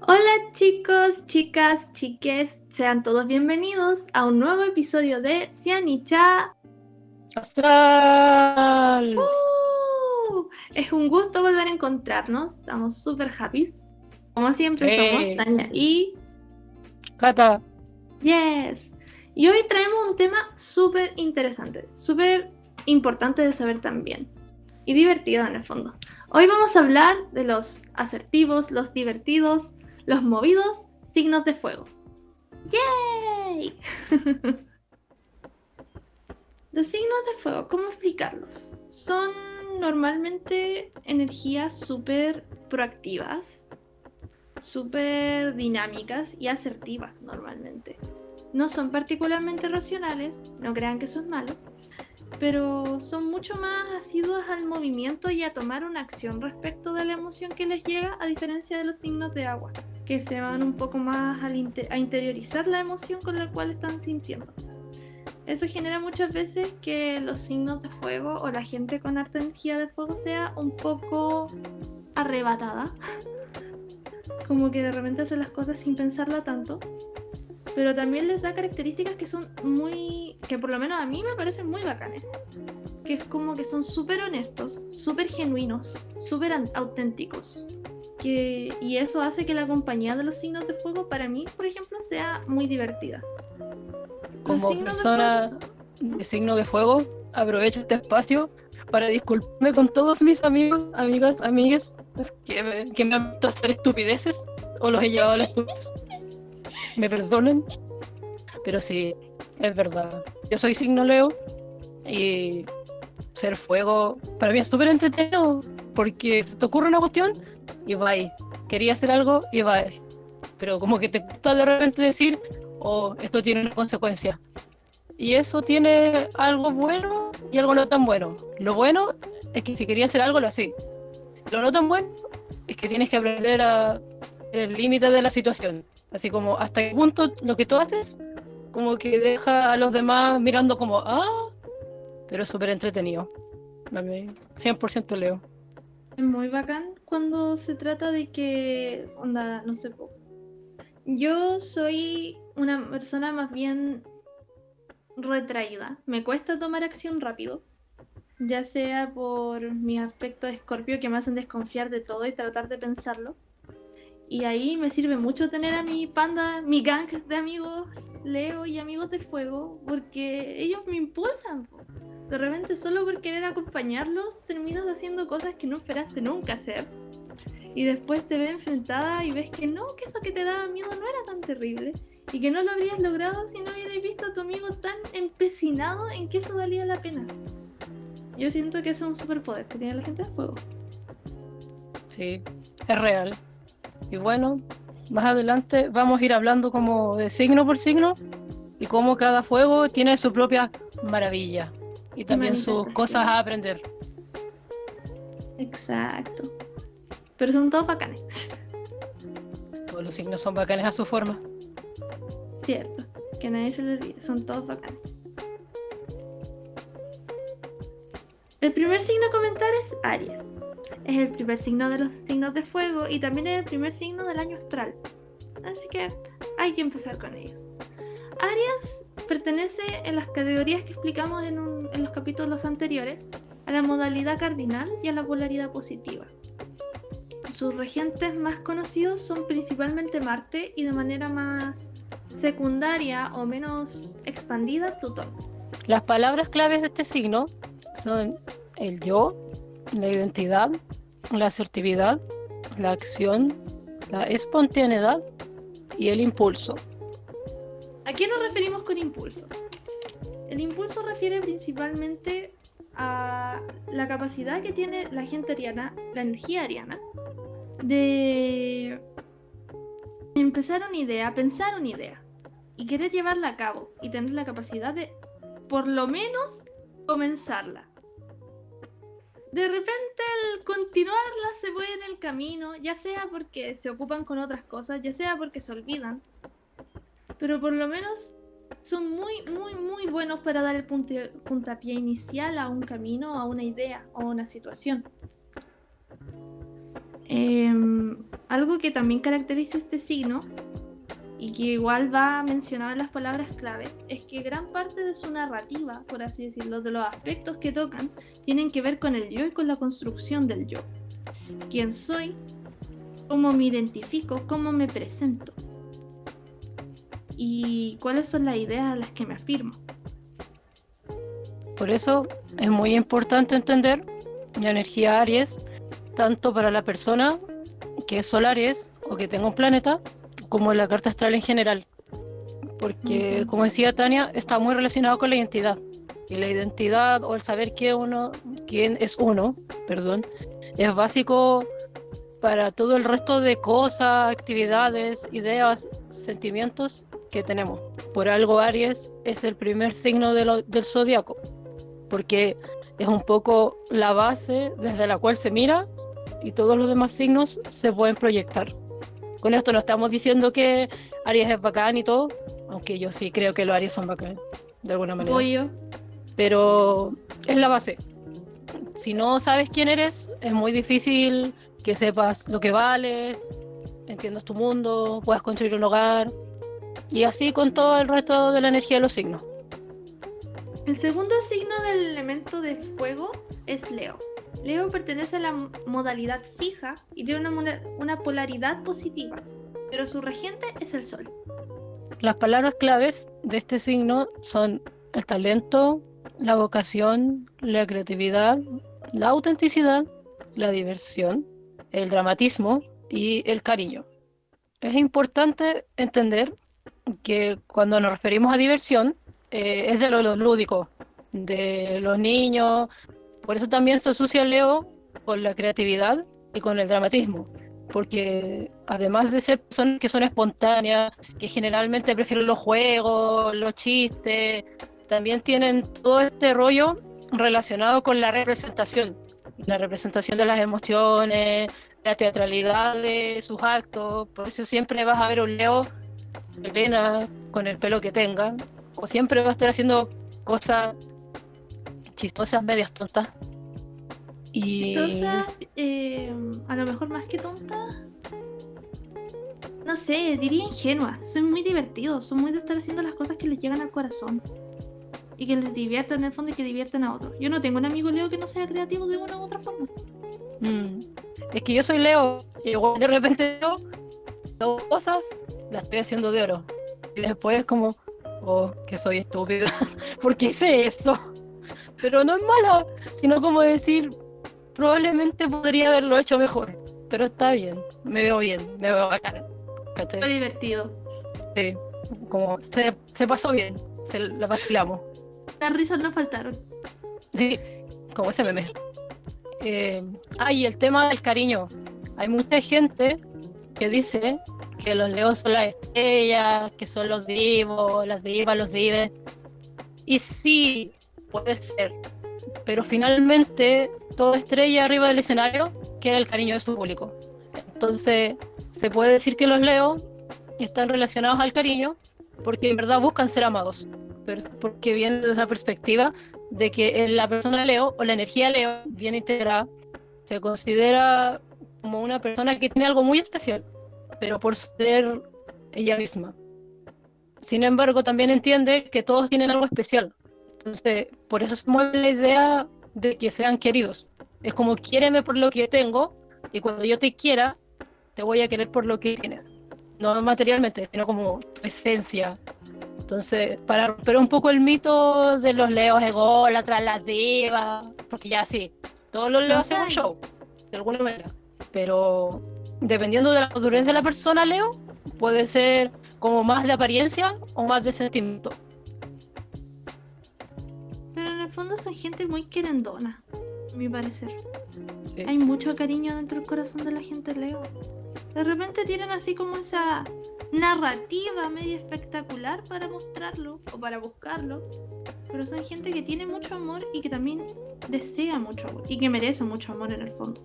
Hola chicos, chicas, chiques, sean todos bienvenidos a un nuevo episodio de Cianicha Astral. ¡Uh! Es un gusto volver a encontrarnos, estamos súper happy. Como siempre somos Tania y Cata, Yes. Y hoy traemos un tema súper interesante, súper importante de saber también. Y divertido en el fondo. Hoy vamos a hablar de los asertivos, los divertidos, los movidos signos de fuego. ¡Yay! los signos de fuego, ¿cómo explicarlos? Son normalmente energías súper proactivas, súper dinámicas y asertivas normalmente. No son particularmente racionales, no crean que eso es malo, pero son mucho más asiduos al movimiento y a tomar una acción respecto de la emoción que les llega, a diferencia de los signos de agua, que se van un poco más a interiorizar la emoción con la cual están sintiendo. Eso genera muchas veces que los signos de fuego o la gente con harta energía de fuego sea un poco arrebatada. Como que de repente hace las cosas sin pensarla tanto. Pero también les da características que son muy. que por lo menos a mí me parecen muy bacanes. Que es como que son súper honestos, súper genuinos, súper auténticos. Que, y eso hace que la compañía de los signos de fuego para mí, por ejemplo, sea muy divertida. Como signos de persona de signo de fuego, aprovecho este espacio para disculparme con todos mis amigos, amigas, amigues que me, que me han visto hacer estupideces o los he llevado a la estupidez. Me perdonen, pero sí, es verdad. Yo soy signo Leo y ser fuego para mí es súper entretenido porque se te ocurre una cuestión y va ahí. Quería hacer algo y va ahí. Pero como que te gusta de repente decir, oh, esto tiene una consecuencia. Y eso tiene algo bueno y algo no tan bueno. Lo bueno es que si quería hacer algo, lo hacía. Lo no tan bueno es que tienes que aprender a el límite de la situación. Así como hasta qué punto lo que tú haces, como que deja a los demás mirando como, ah, pero es súper entretenido. A mí, 100% leo. Es muy bacán cuando se trata de que, onda, no sé, yo soy una persona más bien retraída. Me cuesta tomar acción rápido, ya sea por mi aspecto de escorpio que me hacen desconfiar de todo y tratar de pensarlo. Y ahí me sirve mucho tener a mi panda, mi gang de amigos, Leo y amigos de fuego, porque ellos me impulsan. po. De repente, solo por querer acompañarlos, terminas haciendo cosas que no esperaste nunca hacer. Y después te ves enfrentada y ves que no, que eso que te daba miedo no era tan terrible. Y que no lo habrías logrado si no hubierais visto a tu amigo tan empecinado en que eso valía la pena. Yo siento que eso es un superpoder que tiene la gente de fuego. Sí, es real. Y bueno, más adelante vamos a ir hablando como de signo por signo y cómo cada fuego tiene su propia maravilla y también sus cosas a aprender. Exacto. Pero son todos bacanes, Todos los signos son bacanes a su forma. cierto. Que nadie se le olvide, son todos bacanes. El primer signo a comentar es Aries. Es el primer signo de los signos de fuego y también es el primer signo del año astral. Así que hay que empezar con ellos. Aries pertenece en las categorías que explicamos en, los capítulos anteriores a la modalidad cardinal y a la polaridad positiva. Sus regentes más conocidos son principalmente Marte y de manera más secundaria o menos expandida Plutón. Las palabras claves de este signo son el yo, la identidad, la asertividad, la acción, la espontaneidad y el impulso. ¿A qué nos referimos con impulso? El impulso refiere principalmente a la capacidad que tiene la gente ariana, la energía ariana, de empezar una idea, pensar una idea y querer llevarla a cabo y tener la capacidad de, por lo menos, comenzarla. De repente al continuarla se puede en el camino, ya sea porque se ocupan con otras cosas, ya sea porque se olvidan, pero por lo menos son muy, muy, muy buenos para dar el puntapié inicial a un camino, a una idea o a una situación. Em, algo que también caracteriza este signo y que igual va mencionado en las palabras clave, es que gran parte de su narrativa, por así decirlo, de los aspectos que tocan, tienen que ver con el yo y con la construcción del yo. ¿Quién soy? ¿Cómo me identifico? ¿Cómo me presento? ¿Y cuáles son las ideas a las que me afirmo? Por eso es muy importante entender la energía Aries, tanto para la persona que es Sol Aries o que tenga un planeta, como la carta astral en general. Porque, como decía Tania, está muy relacionado con la identidad. Y la identidad o el saber uno, quién es uno, perdón, es básico para todo el resto de cosas, actividades, ideas, sentimientos que tenemos. Por algo Aries es el primer signo del zodiaco, porque es un poco la base desde la cual se mira y todos los demás signos se pueden proyectar. Con esto no estamos diciendo que Aries es bacán y todo, aunque yo sí creo que los Aries son bacán, de alguna manera. Pero es la base. Si no sabes quién eres, es muy difícil que sepas lo que vales, entiendas tu mundo, puedas construir un hogar. Y así con todo el resto de la energía de los signos. El segundo signo del elemento de fuego es Leo. Leo pertenece a la modalidad fija y tiene una, una polaridad positiva, pero su regente es el Sol. Las palabras claves de este signo son el talento, la vocación, la creatividad, la autenticidad, la diversión, el dramatismo y el cariño. Es importante entender que cuando nos referimos a diversión eh, es de lo lúdico, de los niños, por eso también se asocia Leo con la creatividad y con el dramatismo, porque además de ser personas que son espontáneas, que generalmente prefieren los juegos, los chistes, también tienen todo este rollo relacionado con la representación, la representación de las emociones, la teatralidad de sus actos, por eso siempre vas a ver un Leo, Elena, con el pelo que tenga, o siempre va a estar haciendo cosas chistosas, medias tontas. Y. Eh, a lo mejor más que tontas. No sé, diría ingenuas. Son muy divertidos, son muy de estar haciendo las cosas que les llegan al corazón. Y que les diviertan en el fondo y que diviertan a otros. Yo no tengo un amigo Leo que no sea creativo de una u otra forma. Mm. Es que yo soy Leo y de repente yo dos cosas las estoy haciendo de oro. Y después como, oh, que soy estúpida. ¿Por qué hice eso? pero no es mala, sino como decir, probablemente podría haberlo hecho mejor, pero está bien, me veo bien, me veo bacán. Fue divertido. Sí, como se, se pasó bien, se la vacilamos. Las risas no faltaron. Sí, como ese meme. Eh, ah, y el tema del cariño. Hay mucha gente que dice que los leos son las estrellas, que son los divos, las divas, los dives. Y sí, puede ser. Pero finalmente, toda estrella arriba del escenario quiere el cariño de su público. Entonces, se puede decir que los Leo están relacionados al cariño porque en verdad buscan ser amados. Pero porque viene desde la perspectiva de que la persona Leo o la energía Leo, bien integrada, se considera como una persona que tiene algo muy especial, pero por ser ella misma. Sin embargo, también entiende que todos tienen algo especial, entonces, por eso se mueve la idea de que sean queridos. Es como quiéreme por lo que tengo y cuando yo te quiera, te voy a querer por lo que tienes. No materialmente, sino como tu esencia. Entonces, para romper un poco el mito de los leos ególatras, las divas, porque ya sí, todos los leos hacen un show, de alguna manera. Pero dependiendo de la madurez de la persona, Leo, puede ser como más de apariencia o más de sentimiento fondo son gente muy querendona, a mi parecer. Hay mucho cariño dentro del corazón de la gente Leo. De repente tienen así como esa narrativa medio espectacular para mostrarlo o para buscarlo. Pero son gente que tiene mucho amor y que también desea mucho amor y que merece mucho amor en el fondo.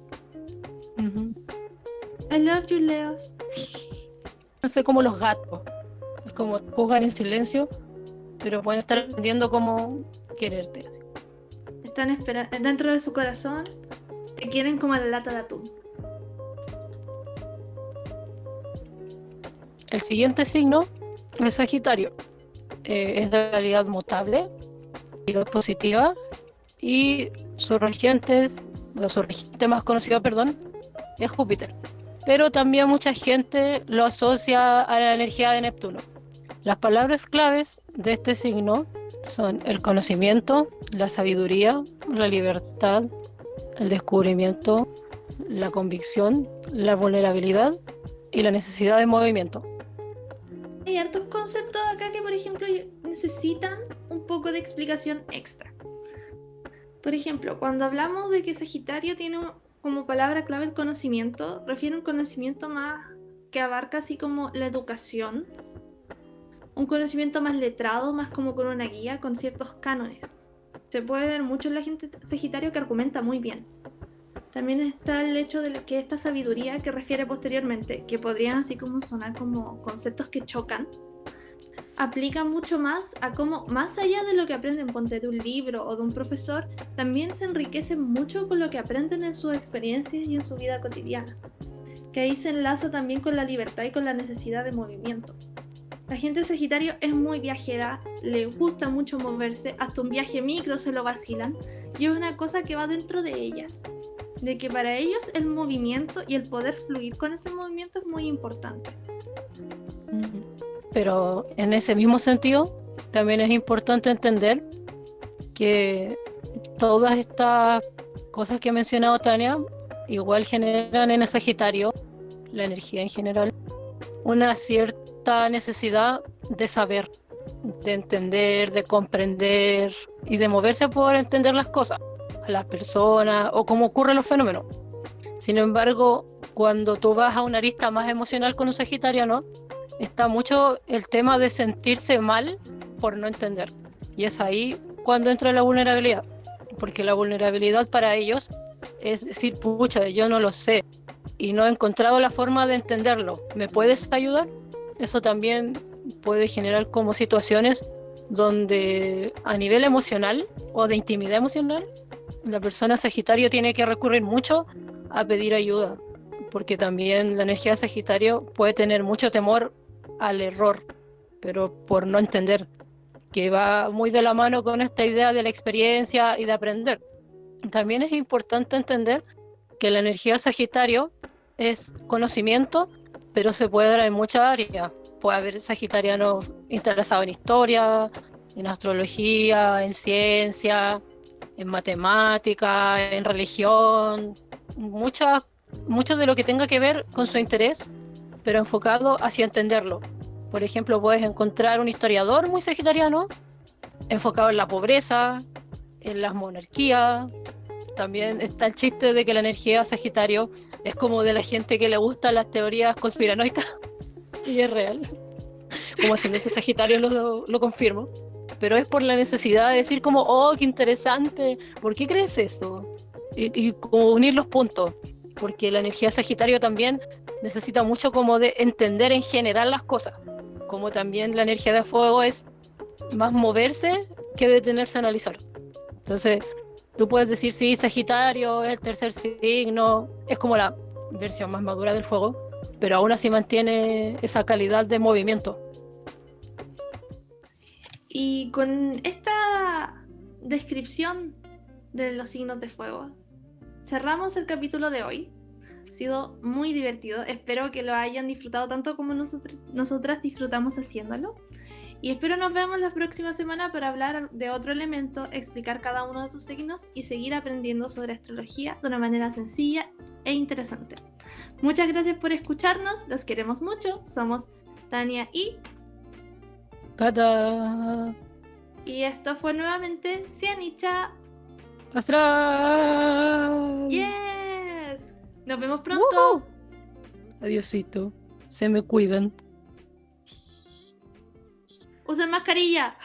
I love you, Leos. Sé como los gatos. Es como jugar en silencio, pero pueden estar aprendiendo cómo quererte. Están esperando dentro de su corazón, te quieren como la lata de atún. El siguiente signo es Sagitario. Eh, es de realidad mutable, realidad positiva, y su regente, o su regente más conocido, perdón, es Júpiter. Pero también mucha gente lo asocia a la energía de Neptuno. Las palabras claves de este signo son el conocimiento, la sabiduría, la libertad, el descubrimiento, la convicción, la vulnerabilidad y la necesidad de movimiento. Hay hartos conceptos acá que, por ejemplo, necesitan un poco de explicación extra. Por ejemplo, cuando hablamos de que Sagitario tiene como palabra clave el conocimiento, refiere un conocimiento más que abarca así como la educación, un conocimiento más letrado, más como con una guía, con ciertos cánones. Se puede ver mucho en la gente Sagitario que argumenta muy bien. También está el hecho de que esta sabiduría que refiere posteriormente, que podrían así como sonar como conceptos que chocan, aplica mucho más a cómo, más allá de lo que aprenden ponte de un libro o de un profesor, también se enriquecen mucho con lo que aprenden en sus experiencias y en su vida cotidiana. Que ahí se enlaza también con la libertad y con la necesidad de movimiento. La gente Sagitario es muy viajera, le gusta mucho moverse, hasta un viaje micro se lo vacilan, y es una cosa que va dentro de ellas de que para ellos el movimiento y el poder fluir con ese movimiento es muy importante. Pero en ese mismo sentido, también es importante entender que todas estas cosas que ha mencionado Tania igual generan en el Sagitario, la energía en general, una cierta necesidad de saber, de entender, de comprender y de moverse por entender las cosas a las personas o cómo ocurren los fenómenos. Sin embargo, cuando tú vas a una arista más emocional con un sagitariano, está mucho el tema de sentirse mal por no entender. Y es ahí cuando entra la vulnerabilidad. Porque la vulnerabilidad para ellos es decir, pucha, yo no lo sé y no he encontrado la forma de entenderlo. ¿Me puedes ayudar? Eso también puede generar como situaciones donde a nivel emocional o de intimidad emocional la persona Sagitario tiene que recurrir mucho a pedir ayuda, porque también la energía Sagitario puede tener mucho temor al error, pero por no entender, que va muy de la mano con esta idea de la experiencia y de aprender. También es importante entender que la energía Sagitario es conocimiento, pero se puede dar en muchas áreas. Puede haber sagitarianos interesados en historia, en astrología, en ciencia, en matemática, en religión, muchas, mucho de lo que tenga que ver con su interés, pero enfocado hacia entenderlo. Por ejemplo, puedes encontrar un historiador muy sagitariano, enfocado en la pobreza, en las monarquías. También está el chiste de que la energía Sagitario es como de la gente que le gustan las teorías conspiranoicas, y es real. Como ascendente Sagitario lo, lo confirmo pero es por la necesidad de decir como, oh, qué interesante, ¿por qué crees eso? Y, unir los puntos, porque la energía Sagitario también necesita mucho como de entender en general las cosas, como también la energía de fuego es más moverse que detenerse a analizar. Entonces, tú puedes decir, sí, Sagitario es el tercer signo, es como la versión más madura del fuego, pero aún así mantiene esa calidad de movimiento. Y con esta descripción de los signos de fuego, cerramos el capítulo de hoy. Ha sido muy divertido. Espero que lo hayan disfrutado tanto como nosotros, nosotras disfrutamos haciéndolo. Y espero nos vemos la próxima semana para hablar de otro elemento, explicar cada uno de sus signos y seguir aprendiendo sobre astrología de una manera sencilla e interesante. Muchas gracias por escucharnos, los queremos mucho. Somos Tania y Cata. Y esto fue nuevamente Cianicha. Astral. Yes. Nos vemos pronto. Adiosito. Se me cuidan. Usen mascarilla.